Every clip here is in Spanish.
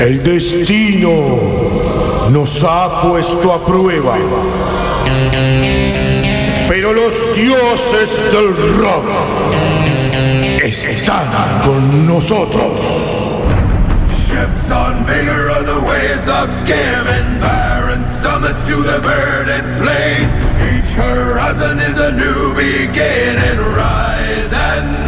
El destino nos ha puesto a prueba. Pero los dioses del rock están con nosotros. Ships on vigor of the waves of skim and barren summits to the verdant plains. Each horizon is a new beginning. Rise.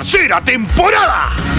Tercera temporada.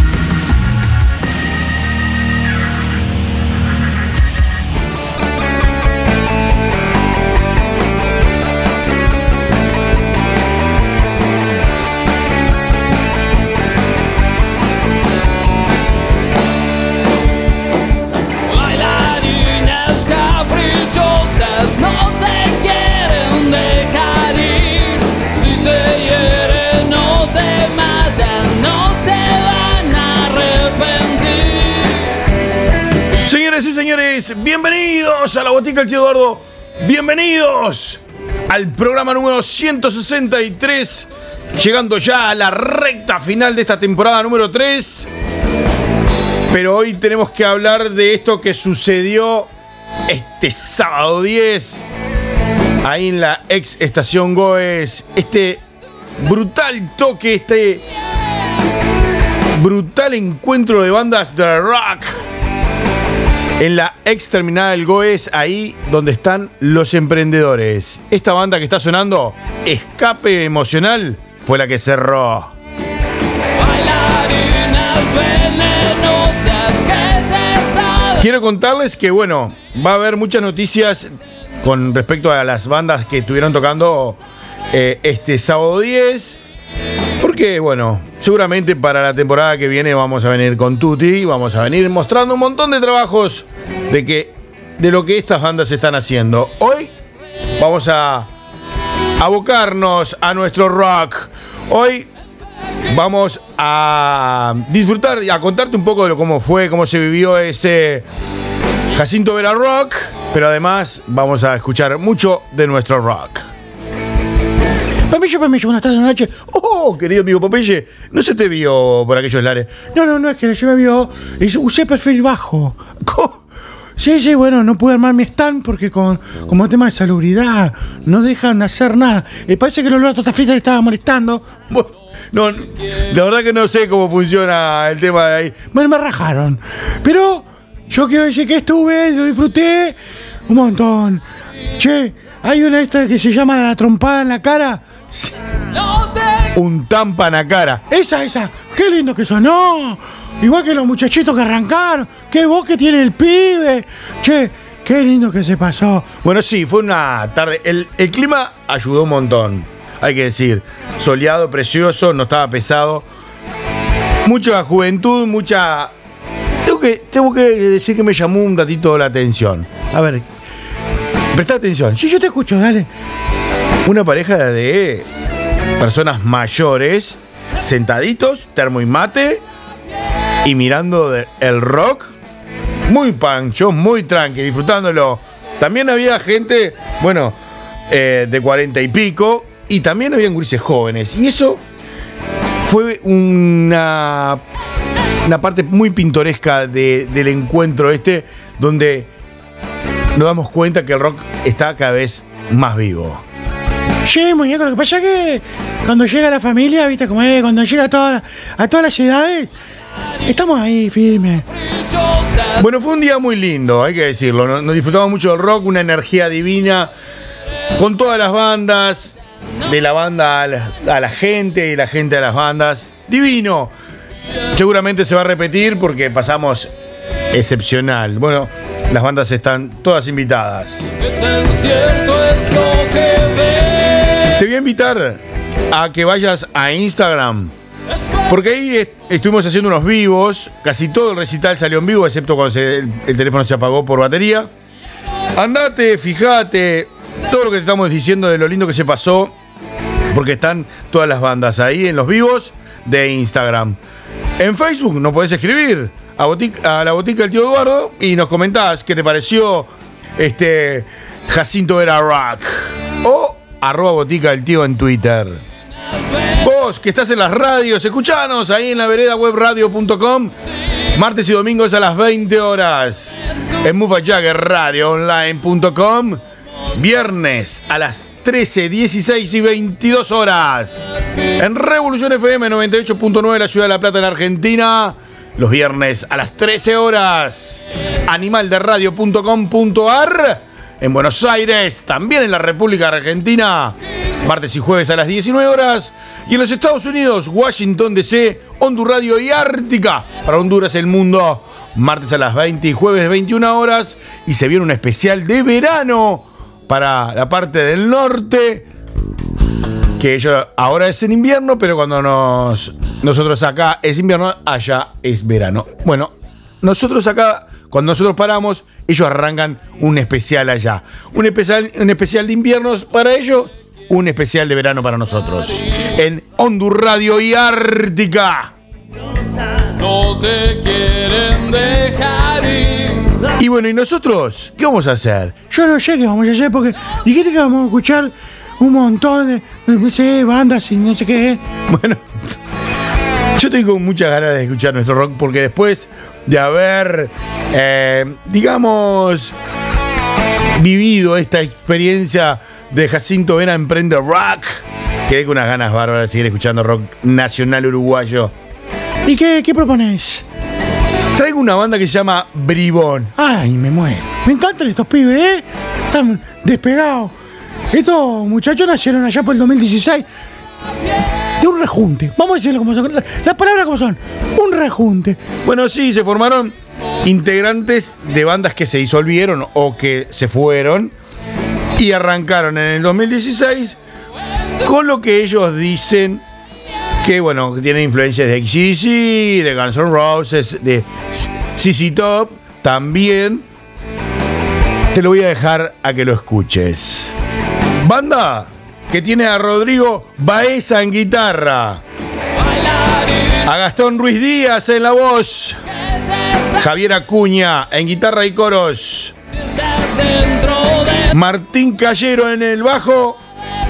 Bienvenidos a la Botica del Tío Eduardo. Bienvenidos al programa número 163. Llegando ya a la recta final de esta temporada número 3. Pero hoy tenemos que hablar de esto que sucedió este sábado 10. Ahí en la ex estación Goes. Este brutal toque, este brutal encuentro de bandas de rock en la ex terminal del Goes, ahí donde están los emprendedores. Esta banda que está sonando, Escape Emocional, fue la que cerró. Quiero contarles que, bueno, va a haber muchas noticias con respecto a las bandas que estuvieron tocando eh, este sábado 10. Porque, bueno, seguramente para la temporada que viene vamos a venir con Tutti, vamos a venir mostrando un montón de trabajos de, que, de lo que estas bandas están haciendo. Hoy vamos a abocarnos a nuestro rock. Hoy vamos a disfrutar y a contarte un poco de cómo fue, cómo se vivió ese Jacinto Vera Rock, pero además vamos a escuchar mucho de nuestro rock. Papille, Papille, buenas tardes, buenas noches. Oh, querido amigo Popeye, no se te vio por aquellos lares. No, no, no es que se me vio. Usé perfil bajo. Sí, sí, bueno, no pude armar mi stand porque con como tema de salubridad no dejan hacer nada. Eh, parece que el olor a frita le estaba molestando. No, la verdad que no sé cómo funciona el tema de ahí. Bueno, me rajaron. Pero yo quiero decir que estuve, lo disfruté un montón. Che, hay una esta que se llama la trompada en la cara. Un tampa en la cara. Esa, esa. Qué lindo que sonó. Igual que los muchachitos que arrancaron. Qué voz que tiene el pibe. Che, qué lindo que se pasó. Bueno, sí, fue una tarde. El, el clima ayudó un montón, hay que decir. Soleado, precioso, no estaba pesado. Mucha juventud, mucha. Tengo que, tengo que decir que me llamó un ratito la atención. A ver, presta atención. Sí, yo te escucho, dale. Una pareja de personas mayores, sentaditos, termo y mate, y mirando el rock, muy pancho, muy tranqui, disfrutándolo. También había gente, bueno, eh, de cuarenta y pico, y también habían gurises jóvenes. Y eso fue una, una parte muy pintoresca de- del encuentro este, donde nos damos cuenta que el rock está cada vez más vivo. Sí, muñeco, lo que pasa es que cuando llega la familia, viste cómo es, cuando llega a, toda- a todas las edades, estamos ahí firmes. Bueno, fue un día muy lindo, hay que decirlo. Nos, nos disfrutamos mucho del rock, una energía divina, con todas las bandas, de la banda a la, a la gente y la gente a las bandas. Divino. Seguramente se va a repetir porque pasamos excepcional. Bueno, las bandas están todas invitadas. Que tan cierto es lo que ves. Voy a invitar a que vayas a Instagram Porque ahí est- estuvimos haciendo unos vivos, casi todo el recital salió en vivo, excepto cuando el, el teléfono se apagó por batería. Andate, fíjate, todo lo que te estamos diciendo de lo lindo que se pasó, porque están todas las bandas ahí en los vivos de Instagram. En Facebook nos podés escribir a la botica del tío Eduardo y nos comentás qué te pareció este Jacinto Vera Rock o arroba botica del tío en Twitter. Vos que estás en las radios, escuchanos ahí en la vereda webradio.com. Martes y domingos a las 20 horas. En mufajaggerradioonline.com. Viernes a las 13, 16 y 22 horas. En Revolución FM 98.9 de la Ciudad de La Plata en Argentina. Los viernes a las 13 horas. Animalderadio.com.ar. En Buenos Aires, también en la República Argentina. Martes y jueves a las 19 horas. Y en los Estados Unidos, Washington DC, Honduras Radio y Ártica. Para Honduras, el mundo. Martes a las 20 y jueves 21 horas. Y se viene un especial de verano para la parte del norte. Que ellos ahora es en invierno, pero cuando nos, nosotros acá es invierno, allá es verano. Bueno, nosotros acá, cuando nosotros paramos, ellos arrancan un especial allá. Un especial, un especial de inviernos para ellos, un especial de verano para nosotros. En Hondur Radio y Ártica. No te quieren dejar ir. Y bueno, ¿y nosotros qué vamos a hacer? Yo no sé qué vamos a hacer porque dijiste que vamos a escuchar un montón de, no sé, bandas y no sé qué. Bueno, yo tengo muchas ganas de escuchar nuestro rock porque después de haber, eh, digamos, vivido esta experiencia de Jacinto Vera Emprende Rock, quedé con unas ganas bárbaras de seguir escuchando rock nacional uruguayo. ¿Y qué, qué propones? Traigo una banda que se llama Bribón. Ay, me muero. Me encantan estos pibes, ¿eh? Están despegados. Estos muchachos nacieron allá por el 2016. De un rejunte. Vamos a decirlo como son. la- Las palabras como son. Un rejunte. Bueno, sí, se formaron integrantes de bandas que se disolvieron o que se fueron y arrancaron en el 2016 con lo que ellos dicen que, bueno, tienen influencias de XCC, de Guns N' Roses, de CC Top, también. Te lo voy a dejar a que lo escuches. Banda que tiene a Rodrigo Baeza en guitarra, a Gastón Ruiz Díaz en la voz, Javier Acuña en guitarra y coros, Martín Callero en el bajo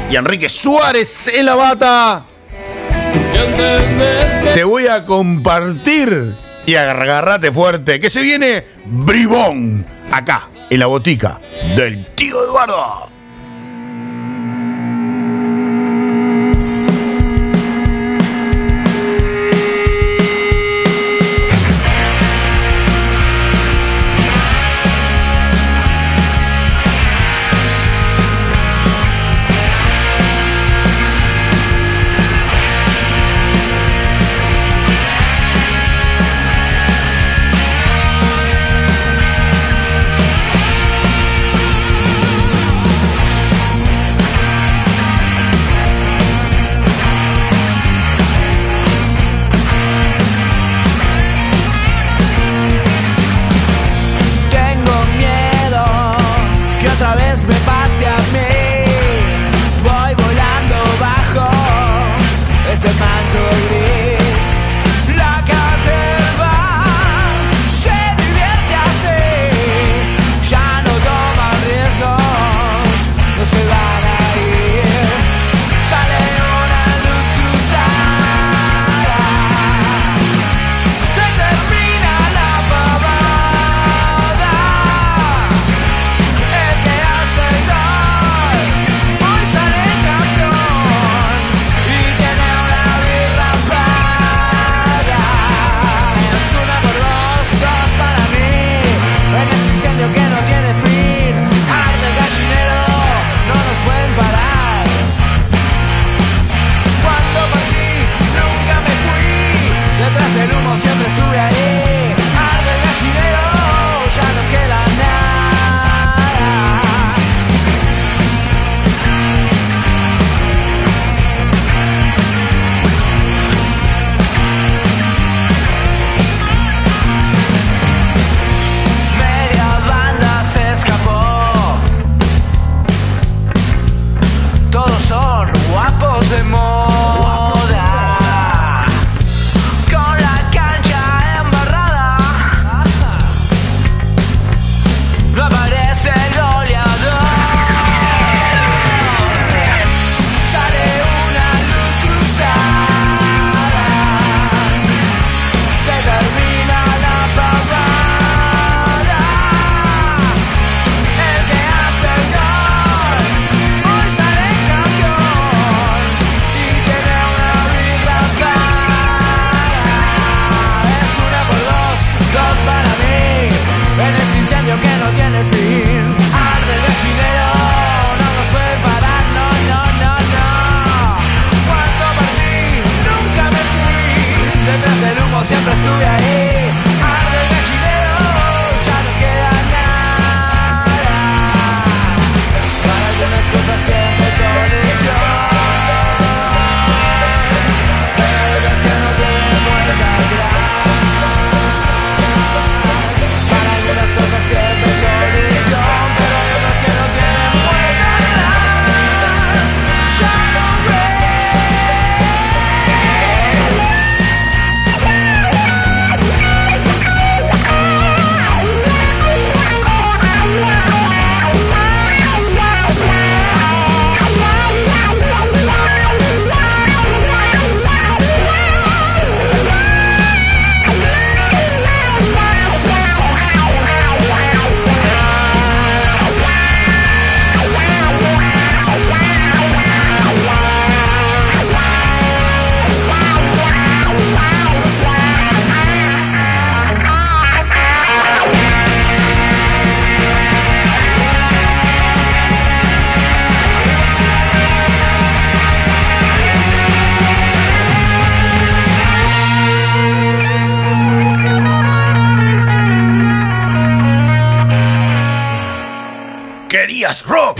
y Enrique Suárez en la bata. Te voy a compartir y agarrate fuerte que se viene Bribón acá en la botica del tío Eduardo. Querías rock.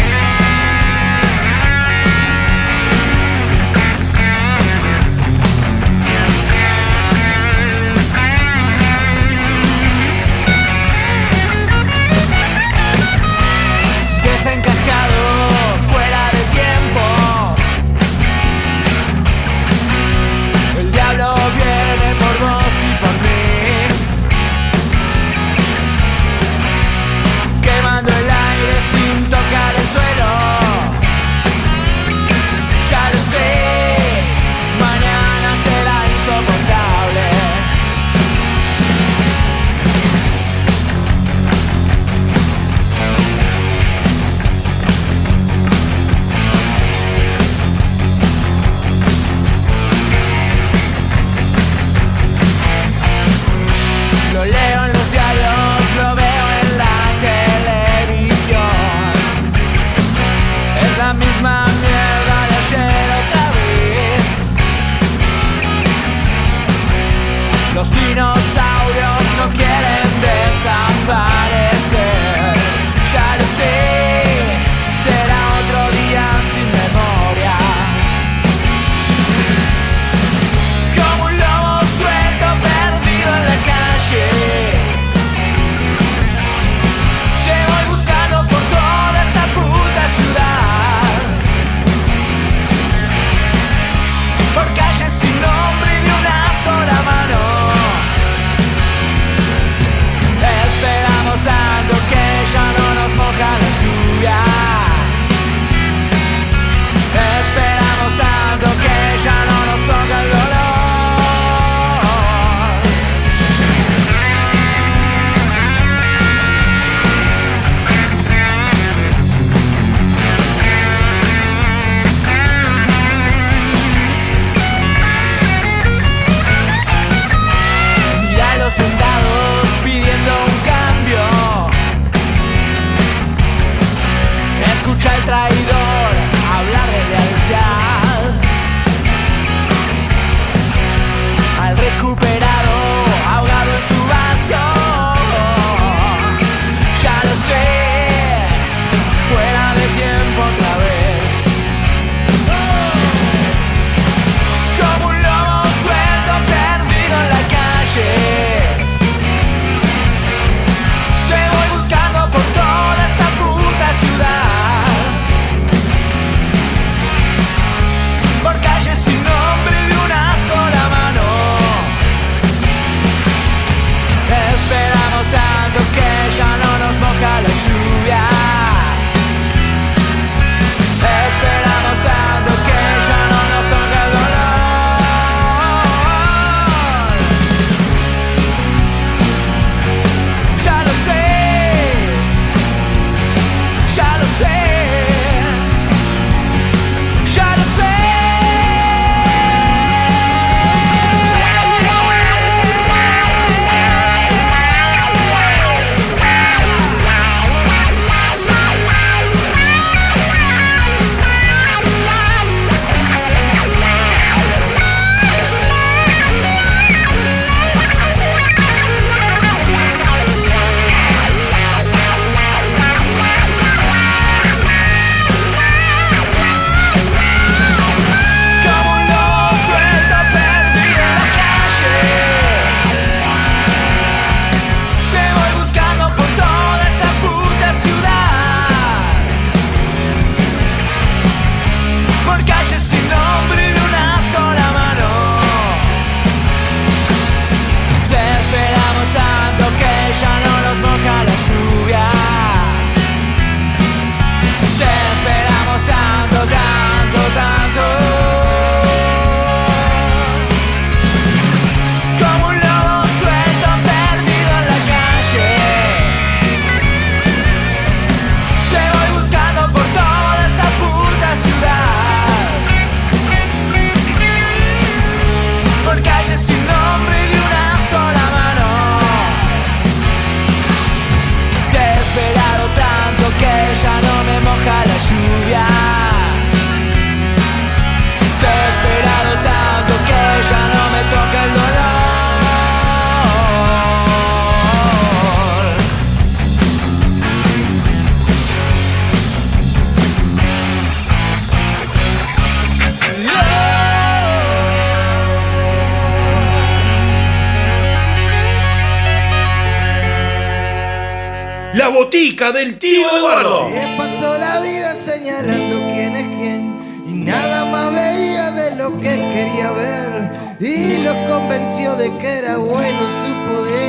Tío Eduardo. Se pasó la vida señalando quién es quién y nada más veía de lo que quería ver y los convenció de que era bueno su poder.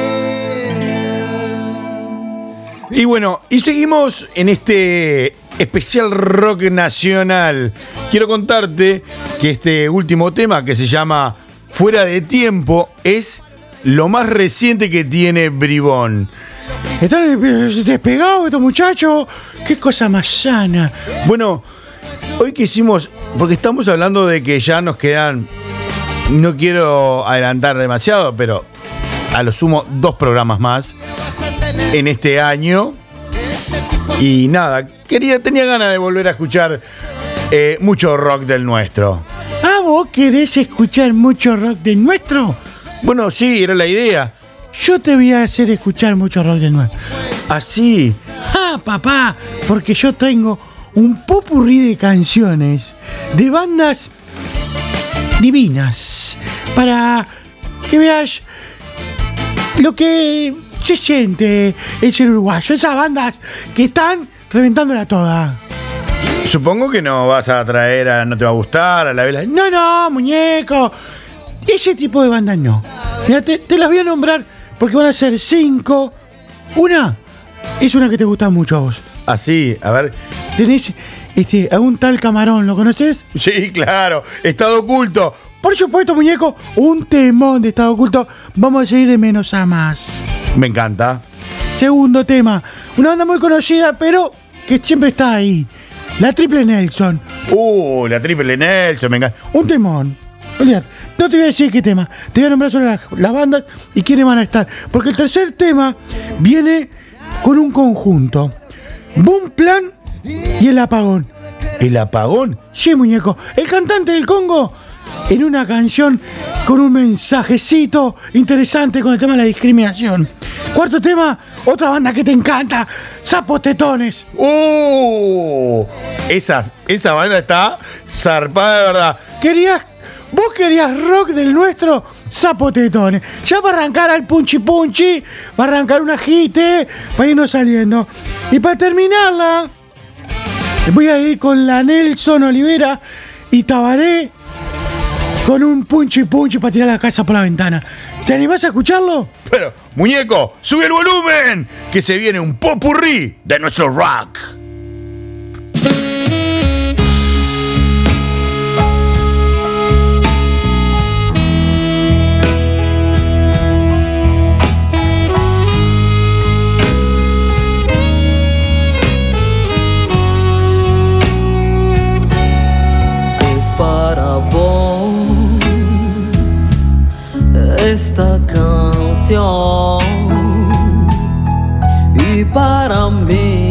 Y bueno, y seguimos en este especial rock nacional. Quiero contarte que este último tema que se llama Fuera de Tiempo es lo más reciente que tiene Bribón. Están despegados estos muchachos. Qué cosa más sana. Bueno, hoy que hicimos, porque estamos hablando de que ya nos quedan, no quiero adelantar demasiado, pero a lo sumo dos programas más en este año. Y nada, quería, tenía ganas de volver a escuchar eh, mucho rock del nuestro. Ah, vos querés escuchar mucho rock del nuestro. Bueno, sí, era la idea. Yo te voy a hacer escuchar mucho rock del nuestro. Así. Ah, papá, porque yo tengo un popurrí de canciones de bandas divinas para que veas lo que se siente el ser uruguayo. Esas bandas que están reventándola toda. Supongo que no vas a traer a No Te Va a Gustar, a la vela. No, no, muñeco. Ese tipo de bandas no. Mira, te, te las voy a nombrar porque van a ser cinco. Una es una que te gusta mucho a vos. Así, a ver. Tenés este, a un tal camarón, ¿lo conoces? Sí, claro. Estado oculto. Por supuesto, muñeco, un temón de estado oculto. Vamos a seguir de menos a más. Me encanta. Segundo tema, una banda muy conocida, pero que siempre está ahí. La Triple Nelson. Uh, la triple Nelson, me encanta. Un temón. Olvídate, no te voy a decir qué tema. Te voy a nombrar solo las, las bandas y quiénes van a estar. Porque el tercer tema viene con un conjunto. Boom Plan y el apagón. ¿El apagón? Sí, muñeco. El cantante del Congo en una canción con un mensajecito interesante con el tema de la discriminación. Cuarto tema, otra banda que te encanta, Sapos Tetones. ¡Uh! Esa, esa banda está zarpada de verdad. Querías, vos querías rock del nuestro, Sapos Tetones. Ya va arrancar al punchi punchi, va a arrancar un ajite, para irnos saliendo. Y para terminarla, voy a ir con la Nelson Olivera y Tabaré con un punchi punchi para tirar la casa por la ventana. ¿Te animás a escucharlo? Pero, muñeco, sube el volumen, que se viene un popurrí de nuestro rock. Esta canción. Y para mí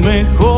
mejor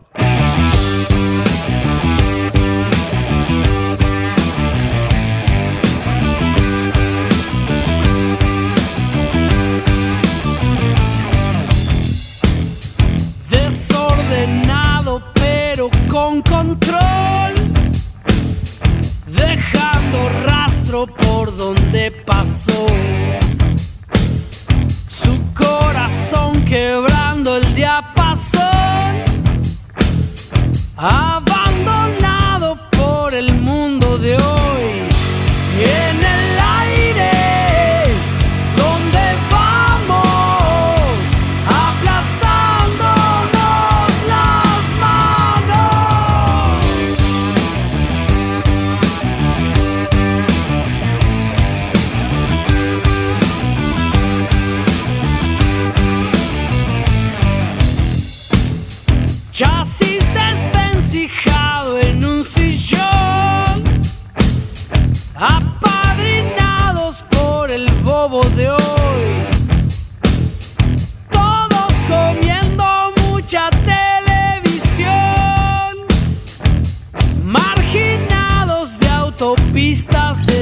Autopistas de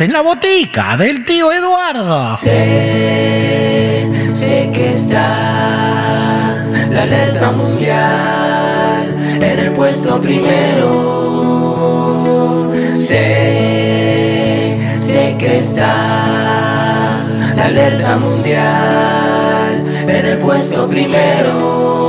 En la botica del tío Eduardo. Sé, sé que está la letra mundial en el puesto primero. Sé, sé que está la letra mundial en el puesto primero.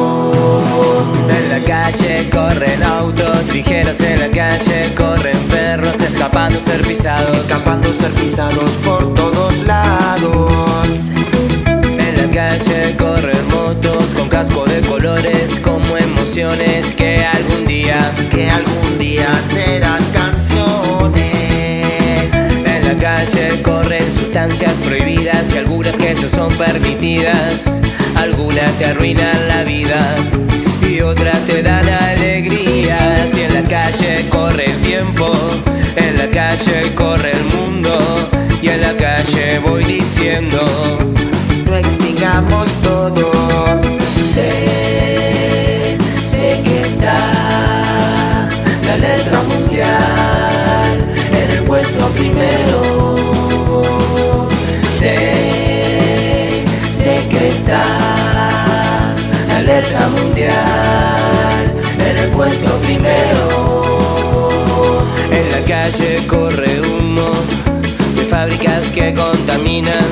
En la calle corren autos ligeros, en la calle corren perros escapando ser pisados. Escapando ser pisados por todos lados. En la calle corren motos con casco de colores como emociones que algún día, Que algún día serán canciones. en la calle corren sustancias prohibidas y algunas que eso son permitidas. Algunas te arruinan la vida y otras te dan alegrías. Y en la calle corre el tiempo, en la calle corre el mundo y en la calle voy diciendo. no extingamos todo. Sé, sé que está la letra mundial en el puesto primero. Mundial en el puesto primero. En la calle corre humo de fábricas que contaminan,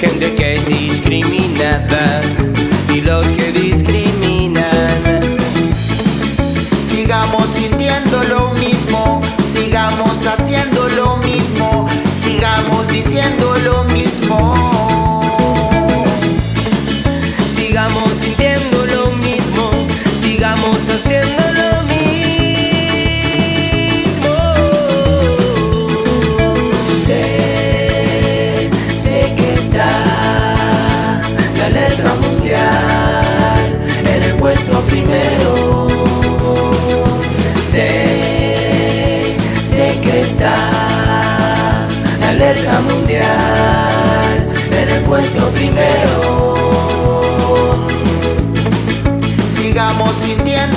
gente que es discriminada y los que discriminan. Sigamos sintiendo lo mismo, sigamos haciendo lo mismo, sigamos diciendo lo mismo. Sigamos sintiendo haciendo lo mismo. Sé, sé que está la letra mundial en el puesto primero. Sé, sé que está la letra mundial en el puesto primero. Sigamos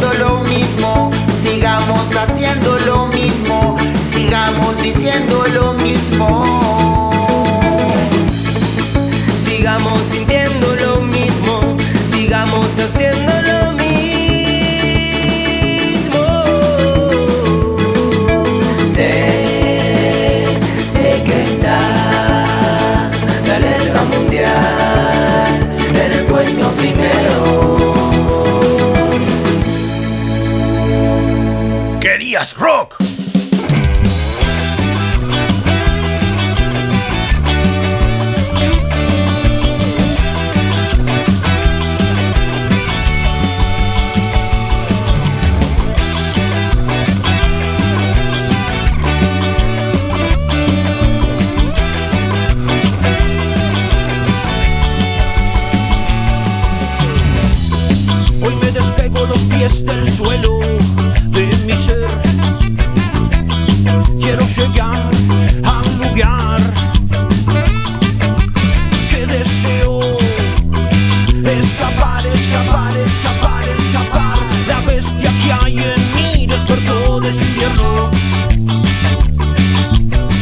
sintiendo lo mismo, sigamos haciendo lo mismo, sigamos diciendo lo mismo. Sigamos sintiendo lo mismo, sigamos haciendo lo mismo. Sé, sé que está la letra mundial en el puesto los pies del suelo de mi ser. Quiero llegar al lugar que deseo. Escapar, escapar, escapar, escapar. La bestia que hay en mí despertó de su invierno.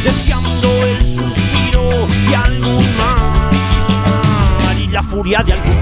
Deseando el suspiro de algún mar y la furia de algún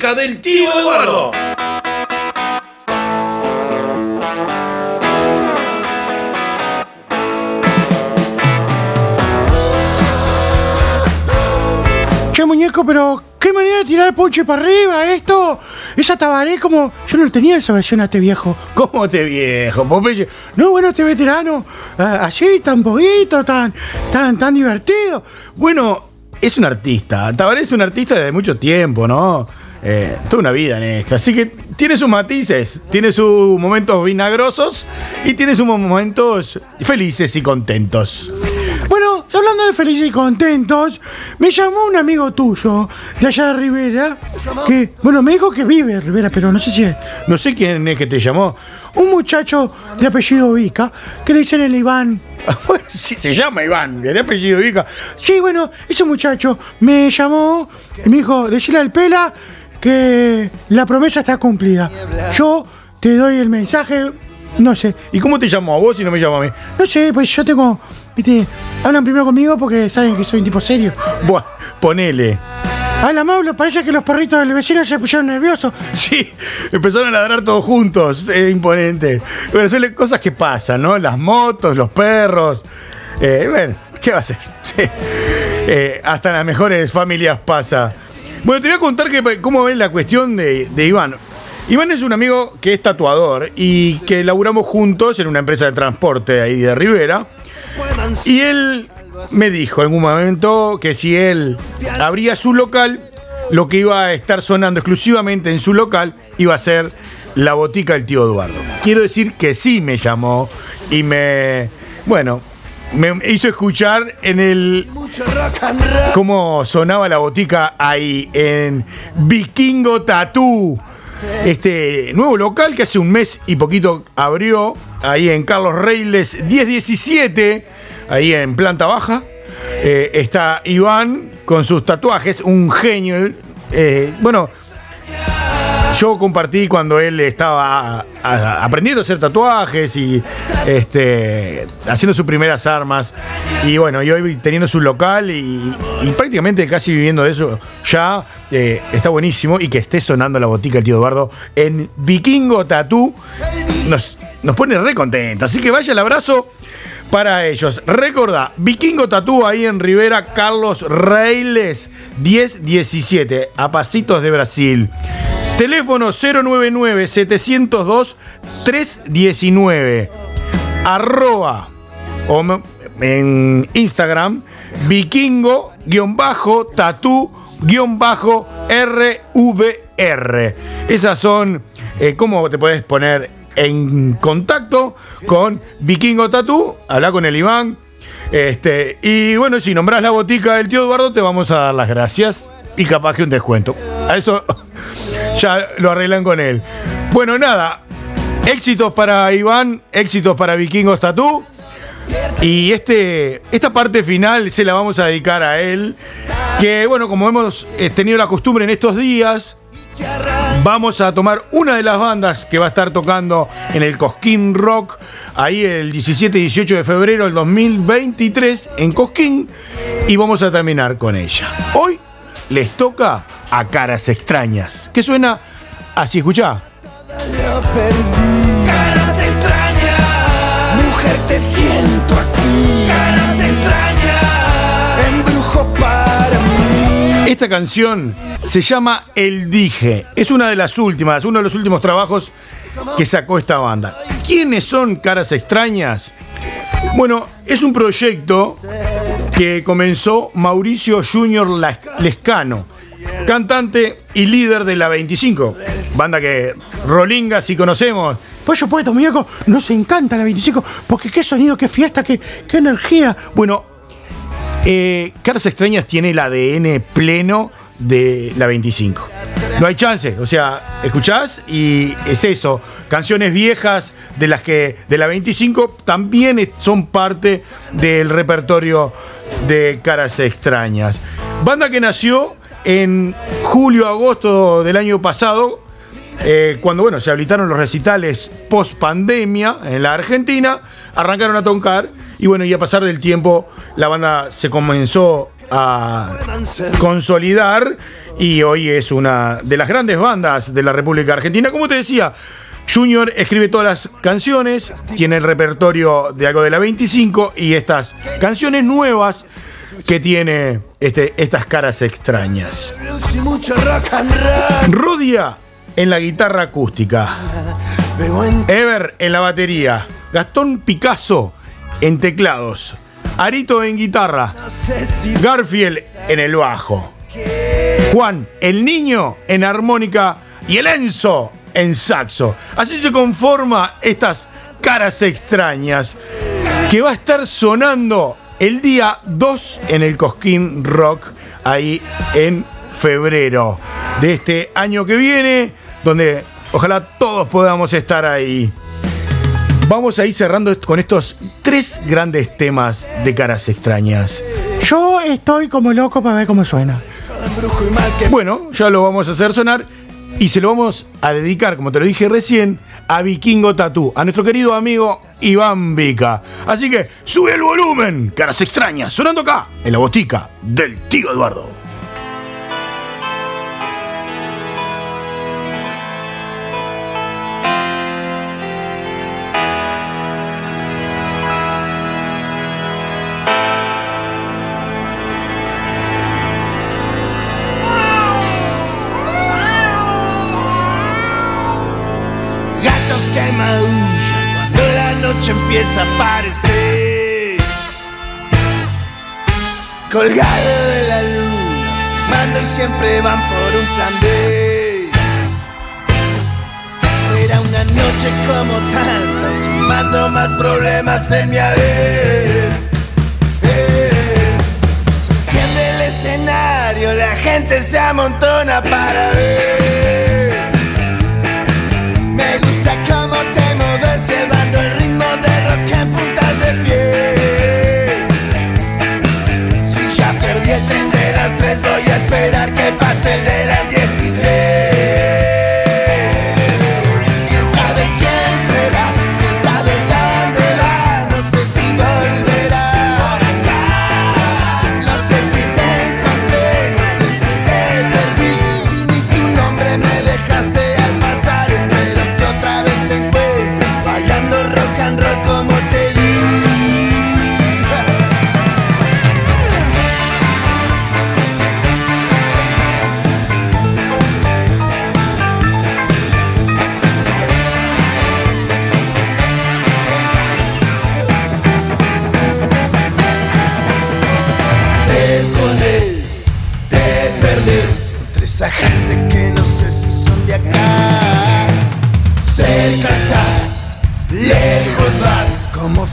música del tío Eduardo. Che, muñeco, pero qué manera de tirar el ponche para arriba esto. Esa tabaré como. Yo no tenía esa versión a este viejo. ¿Cómo te este viejo, No, bueno, este veterano. Uh, así, tan poquito, tan, tan, tan divertido. Bueno, es un artista. Tabaré es un artista desde mucho tiempo, ¿no? eh, toda una vida en esto. Así que tiene sus matices, tiene sus momentos vinagrosos y tiene sus momentos felices y contentos. Bueno, hablando de felices y contentos, me llamó un amigo tuyo de allá de Rivera, que, bueno, me dijo que vive en Rivera, pero no sé si es, no sé quién es que te llamó. Un muchacho de apellido Vica, que le dicen el Iván. Ah, bueno, sí, se llama Iván, de apellido Vica. Sí, bueno, ese muchacho me llamó y me dijo, decirle al Pela que la promesa está cumplida. Yo te doy el mensaje, no sé. ¿Y cómo te llamó a vos y no me llamó a mí? No sé, pues yo tengo, viste, hablan primero conmigo porque saben que soy un tipo serio. Buah, ponele. Habla Mauro, parece que los perritos del vecino se pusieron nerviosos. Sí, empezaron a ladrar todos juntos, es imponente. Bueno, son cosas que pasan, ¿no? Las motos, los perros. Eh, bueno, ¿qué va a ser? Sí. Eh, hasta en las mejores familias pasa. Bueno, te voy a contar que, cómo ves la cuestión de, de Iván. Iván es un amigo que es tatuador y que laburamos juntos en una empresa de transporte ahí de Rivera. Y él me dijo en algún momento que si él abría su local, lo que iba a estar sonando exclusivamente en su local iba a ser la botica del tío Eduardo. Quiero decir que sí me llamó y me, bueno, me hizo escuchar en el cómo sonaba la botica ahí en Vikingo Tattoo. Este nuevo local que hace un mes y poquito abrió ahí en Carlos Reiles 1017, ahí en planta baja. Eh, está Iván con sus tatuajes, un genio. Eh, bueno, yo compartí cuando él estaba aprendiendo a hacer tatuajes y este, haciendo sus primeras armas. Y bueno, y hoy teniendo su local y, prácticamente casi viviendo de eso, ya eh, está buenísimo. Y que esté sonando la botica el tío Eduardo en Vikingo Tattoo nos, nos pone re contentos. Así que vaya el abrazo para ellos. Recordá, Vikingo Tatú ahí en Rivera, Carlos Reiles 1017, a pasitos de Brasil. Teléfono 099-702-319. Arroba en Instagram vikingo-tatú-rvr. Esas son eh, cómo te puedes poner en contacto con Vikingo Tatú, habla con el Iván. Este, y bueno, si nombrás la botica del tío Eduardo, te vamos a dar las gracias y capaz que un descuento. A eso ya lo arreglan con él. Bueno, nada. Éxitos para Iván, éxitos para Vikingos Tatú. Y este, esta parte final se la vamos a dedicar a él. Que bueno, como hemos eh, tenido la costumbre en estos días, vamos a tomar una de las bandas que va a estar tocando en el Cosquín Rock, ahí el 17 y 18 de febrero del 2023 en Cosquín, y vamos a terminar con ella. Hoy les toca a Caras Extrañas, que suena así, escuchá. Caras extrañas, mujer te siento aquí. Caras extrañas, embrujo para mí. Esta canción se llama El Dije. Es una de las últimas, uno de los últimos trabajos que sacó esta banda. ¿Quiénes son Caras Extrañas? Bueno, es un proyecto que comenzó Mauricio Junior Lescano, cantante y líder de la 25, banda que Rolinga si conocemos. Pollo Poeta, muñeco, nos encanta la 25, porque qué sonido, qué fiesta, qué, qué energía. Bueno, eh, Caras Extrañas tiene el ADN pleno de la 25. No hay chance, o sea, escuchás y es eso. Canciones viejas de las que de la 25 también son parte del repertorio de Caras Extrañas. Banda que nació en julio-agosto del año pasado, eh, cuando bueno, se habilitaron los recitales post pandemia en la Argentina, arrancaron a tocar y bueno, y a pasar del tiempo la banda se comenzó a consolidar y hoy es una de las grandes bandas de la República Argentina. Como te decía, Junior escribe todas las canciones, tiene el repertorio de algo de la 25 y estas canciones nuevas que tiene este, estas caras extrañas. Rodia en la guitarra acústica. Ever en la batería. Gastón Picasso en teclados. Arito en guitarra. Garfield en el bajo. Juan, el niño en armónica y el Enzo en saxo. Así se conforma estas caras extrañas que va a estar sonando el día 2 en el Cosquín Rock ahí en febrero de este año que viene, donde ojalá todos podamos estar ahí. Vamos a ir cerrando con estos tres grandes temas de caras extrañas. Yo estoy como loco para ver cómo suena. Bueno, ya lo vamos a hacer sonar y se lo vamos a dedicar, como te lo dije recién, a Vikingo Tatú, a nuestro querido amigo Iván Vica. Así que sube el volumen, caras extrañas, sonando acá, en la botica del tío Eduardo. desaparecer. Colgado de la luna, mando y siempre van por un plan B. Será una noche como tantas, sumando más problemas en mi haber. Se enciende el escenario, la gente se amontona para ver. excelente.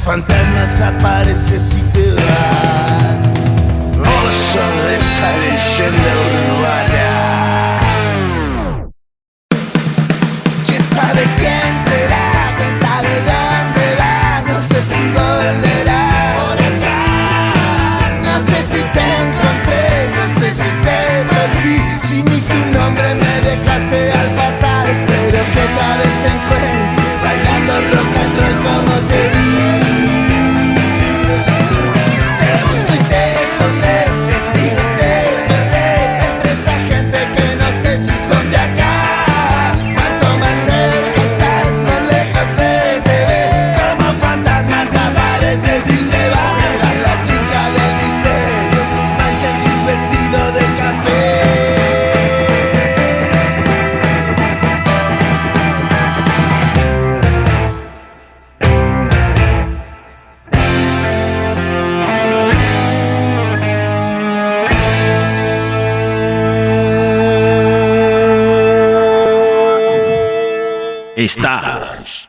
fantasmas apareces y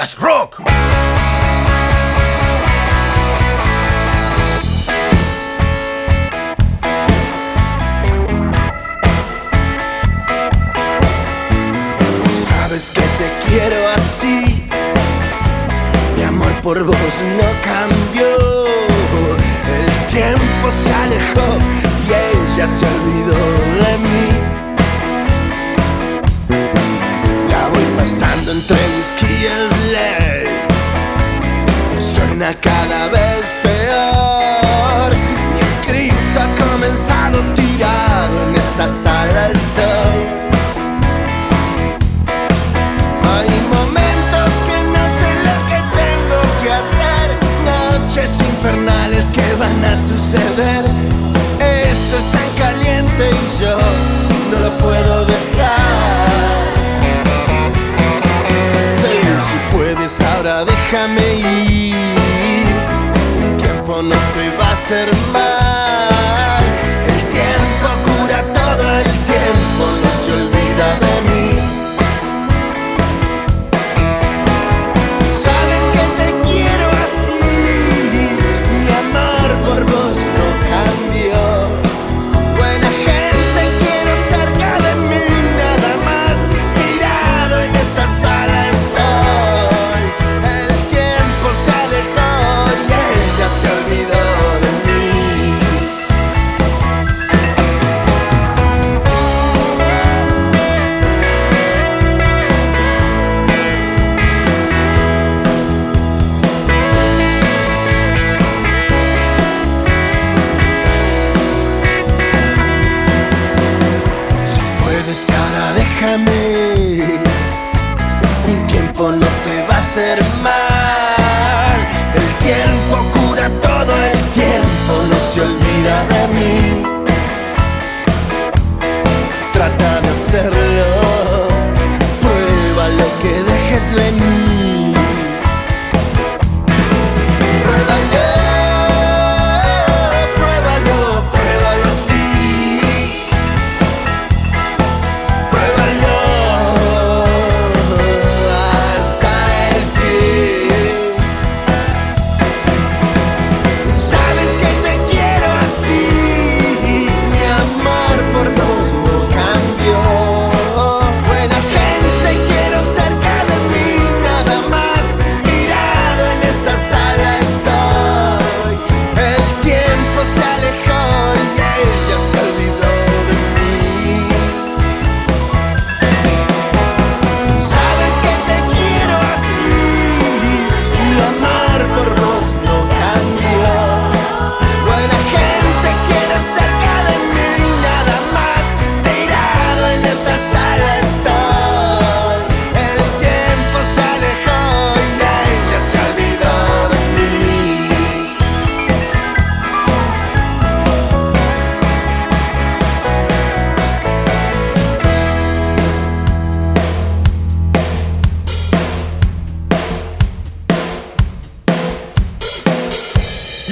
gracias, Rock.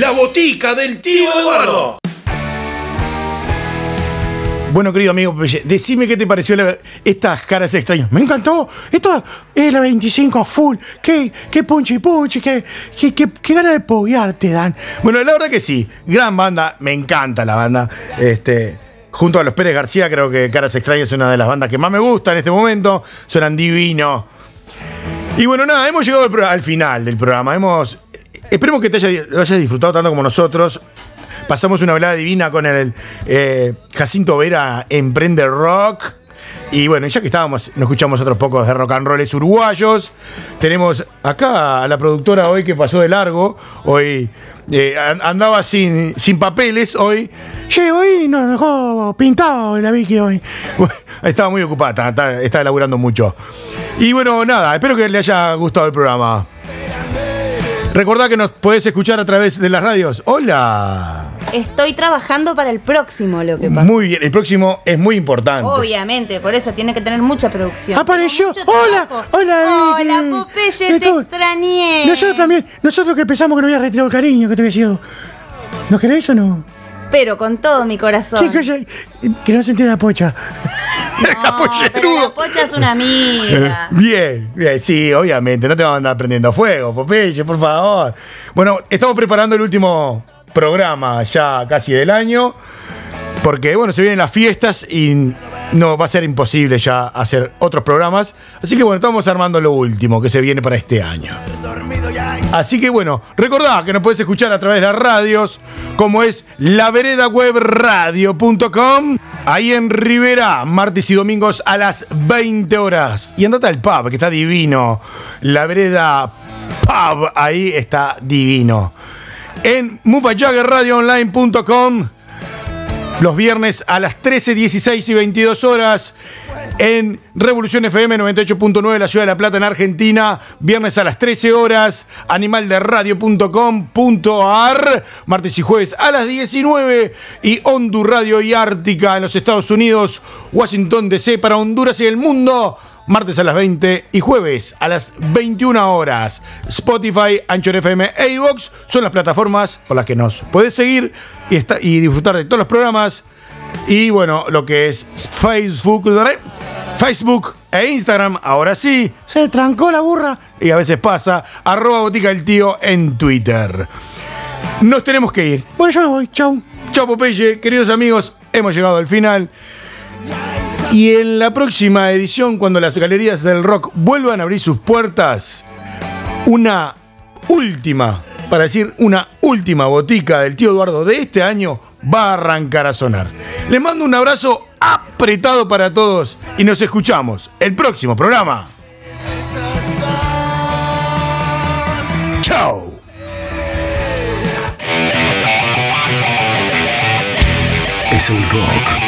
Botica del tío Eduardo. Bueno, querido amigo Popeye, decime qué te pareció la- estas caras extrañas. Me encantó. Esto es la 25 full. Qué, qué punchi punchi, qué, qué, qué, qué ganas de poguear te dan. Bueno, la verdad que sí. Gran banda, me encanta la banda. Este, junto a los Pérez García, creo que Caras Extrañas es una de las bandas que más me gusta en este momento. Suenan divino. Y bueno, nada, hemos llegado al, al final del programa. Hemos. Esperemos que te haya, hayas disfrutado tanto como nosotros. Pasamos una velada divina con el eh, Jacinto Vera Emprende Rock. Y bueno, ya que estábamos, nos escuchamos otros pocos de rock and rolls uruguayos. Tenemos acá a la productora hoy que pasó de largo. Hoy eh, an- andaba sin, sin papeles hoy. Che, hoy nos dejó pintado la Vicky hoy. Estaba muy ocupada, está, está- está laburando mucho. Y bueno, nada, espero que le haya gustado el programa. Recordá que nos podés escuchar a través de las radios. Hola. Estoy trabajando para el próximo, lo que pasa. Muy bien, el próximo es muy importante. Obviamente, por eso tiene que tener mucha producción. Apareció. Mucho Hola, trabajo. hola, Vicky. Hola, Popeye, te ¿Cómo? extrañé. Nosotros también, nosotros que pensamos que no había retirado el cariño que te había sido. ¿No querés o no? Pero con todo mi corazón. ¿Qué cosa? Que no se entienda la pocha. No, pero la pocha es una amiga. Bien, bien, sí, obviamente, no te vamos a andar prendiendo fuego, Popeye, por favor. Bueno, estamos preparando el último programa ya casi del año, porque bueno, se vienen las fiestas y no va a ser imposible ya hacer otros programas. Así que bueno, estamos armando lo último que se viene para este año. Así que bueno, recordá que nos puedes escuchar a través de las radios, como es laveredawebradio.com, ahí en Rivera, martes y domingos a las 20 horas. Y andate al pub, que está divino. La vereda pub, ahí está divino. En mufajaggerradioonline.com, los viernes a las 13, 16 y 22 horas en Revolución FM 98.9 la ciudad de La Plata en Argentina, viernes a las 13 horas, animalderadio.com.ar, martes y jueves a las 19 y Hondu Radio y Ártica en los Estados Unidos, Washington DC para Honduras y el mundo. Martes a las 20 y jueves a las 21 horas. Spotify, Anchor FM e iVoox son las plataformas por las que nos puedes seguir y, esta- y disfrutar de todos los programas. Y bueno, lo que es Facebook, Facebook e Instagram, ahora sí. Se trancó la burra. Y a veces pasa, arroba botica el tío en Twitter. Nos tenemos que ir. Bueno, yo me voy. Chau. Chau, Popeye. Queridos amigos, hemos llegado al final. Y en la próxima edición, cuando las galerías del rock vuelvan a abrir sus puertas, una última, para decir una última botica del tío Eduardo de este año va a arrancar a sonar. Les mando un abrazo apretado para todos y nos escuchamos el próximo programa. Chao. Es el rock